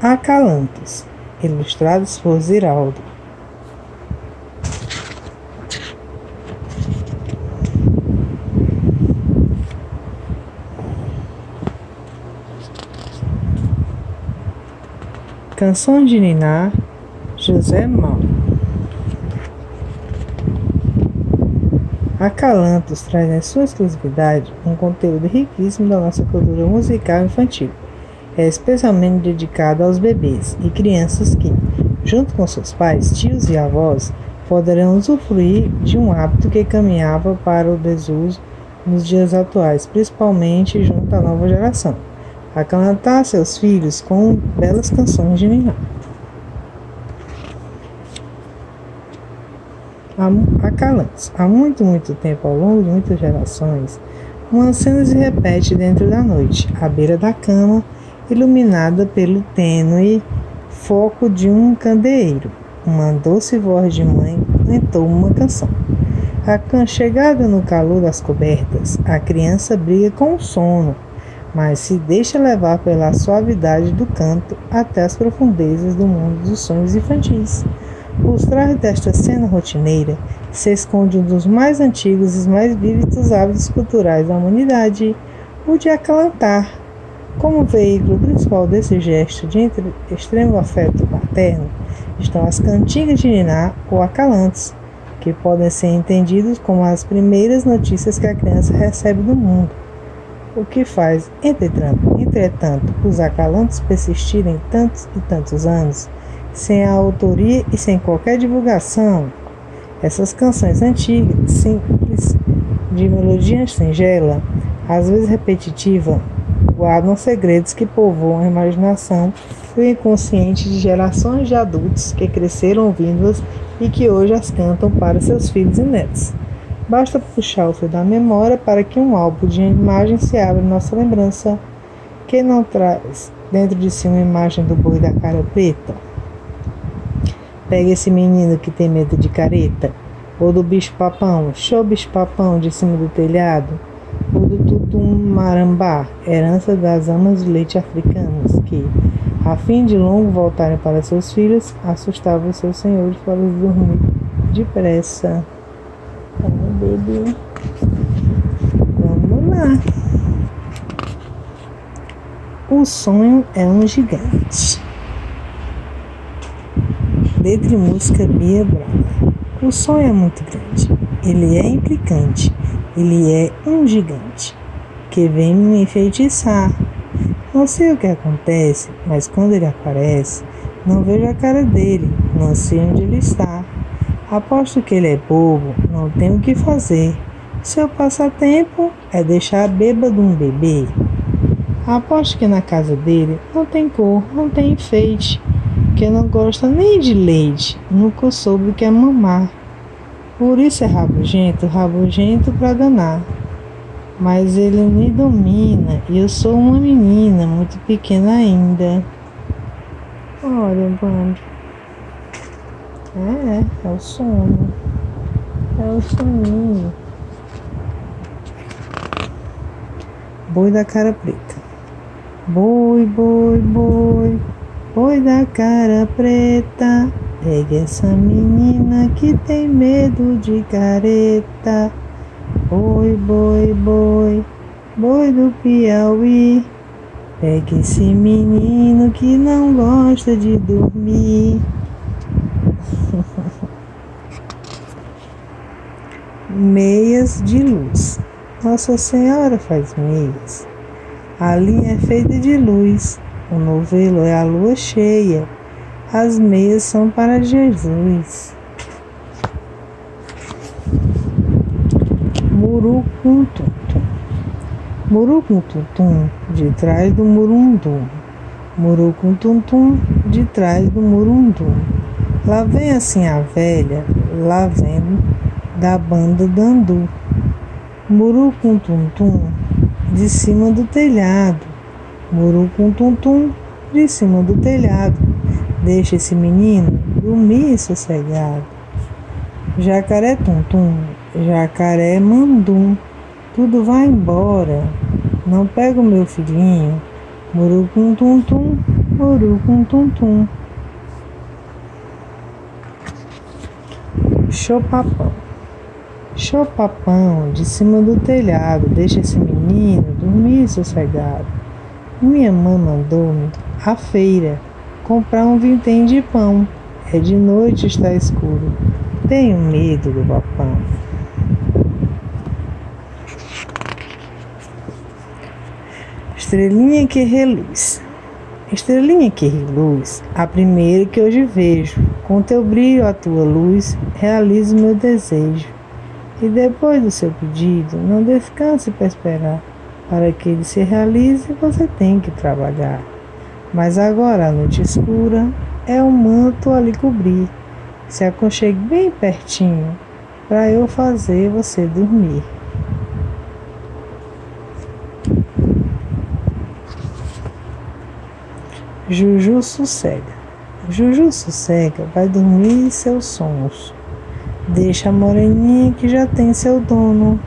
Acalantos, ilustrados por Ziraldo. Canção de Niná, José Mal. Acalantos traz em sua exclusividade um conteúdo riquíssimo da nossa cultura musical infantil. É especialmente dedicado aos bebês e crianças que, junto com seus pais, tios e avós, poderão usufruir de um hábito que caminhava para o desuso nos dias atuais, principalmente junto à nova geração acalentar seus filhos com belas canções de Niná. Acalantes. Há muito, muito tempo, ao longo de muitas gerações, uma cena se repete dentro da noite, à beira da cama, iluminada pelo tênue foco de um candeeiro. Uma doce voz de mãe cantou uma canção. Aconchegada no calor das cobertas, a criança briga com o sono mas se deixa levar pela suavidade do canto até as profundezas do mundo dos sonhos infantis. Por trás desta cena rotineira se esconde um dos mais antigos e mais vívidos hábitos culturais da humanidade, o de acalantar. Como veículo principal desse gesto de extremo afeto paterno estão as cantigas de Niná ou acalantes, que podem ser entendidos como as primeiras notícias que a criança recebe do mundo o que faz, entretanto, entretanto os acalantos persistirem tantos e tantos anos, sem a autoria e sem qualquer divulgação. Essas canções antigas, simples, de melodia singela, às vezes repetitiva, guardam segredos que povoam a imaginação e o inconsciente de gerações de adultos que cresceram ouvindo-as e que hoje as cantam para seus filhos e netos. Basta puxar o fio da memória para que um álbum de imagens se abra em nossa lembrança. Quem não traz dentro de si uma imagem do boi da cara preta? Pega esse menino que tem medo de careta, ou do bicho-papão, show bicho-papão de cima do telhado, marambá, herança das amas de leite africanas, que, a fim de longo voltarem para seus filhos, assustavam seus senhores para os dormir depressa bebê. Vamos lá. O sonho é um gigante. Letra e música Bia. O sonho é muito grande. Ele é implicante. Ele é um gigante que vem me enfeitiçar. Não sei o que acontece, mas quando ele aparece, não vejo a cara dele, não sei onde ele está. Aposto que ele é bobo, não tem o que fazer. Seu passatempo é deixar bêbado um bebê. Aposto que na casa dele não tem cor, não tem enfeite, que não gosta nem de leite, nunca soube o que é mamar. Por isso é rabugento, rabugento para danar. Mas ele me domina e eu sou uma menina muito pequena ainda. Olha, bando. É, é o sono. É o soninho. Boi da cara preta. Boi, boi, boi, boi da cara preta. Pegue essa menina que tem medo de careta. Boi, boi, boi, boi do Piauí. Pegue esse menino que não gosta de dormir. meias de luz. Nossa Senhora faz meias. A linha é feita de luz. O novelo é a lua cheia. As meias são para Jesus. Murucuntum. Murucuntum, de trás do murundum. Murucuntum, de trás do murundum. Lá vem assim a velha, lá vem da banda Dandu. Murucum Tum Tum, de cima do telhado. Murucum Tum Tum, de cima do telhado. Deixa esse menino dormir sossegado. Jacaré Tum Tum, jacaré Mandum, tudo vai embora. Não pega o meu filhinho. Murucum Tum Tum, urucum tum tum. Chopapão. Chopapão, de cima do telhado, deixa esse menino dormir sossegado. Minha mãe mandou-me à feira comprar um vintém de pão. É de noite, está escuro. Tenho medo do papão. Estrelinha que reluz. Estrelinha que reluz, a primeira que hoje vejo. Com teu brilho, a tua luz, realizo meu desejo. E depois do seu pedido, não descanse para esperar. Para que ele se realize, você tem que trabalhar. Mas agora a noite escura é o manto a lhe cobrir. Se aconchegue bem pertinho para eu fazer você dormir. Juju sossega. Juju sossega, vai dormir seus sonhos. Deixa a moreninha que já tem seu dono.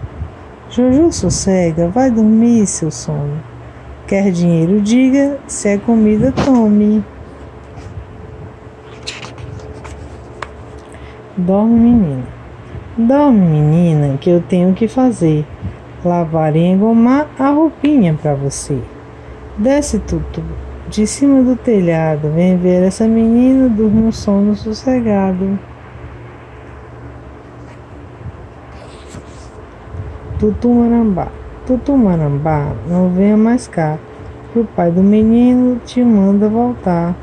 Juju sossega, vai dormir seu sono. Quer dinheiro, diga, se é comida, tome. Dorme, menina. Dorme, menina, que eu tenho que fazer. Lavar e engomar a roupinha para você. Desce, tudo de cima do telhado. Vem ver essa menina dormir um sono sossegado. Tutumarambá. Tutumarambá, não venha mais cá, que o pai do menino te manda voltar.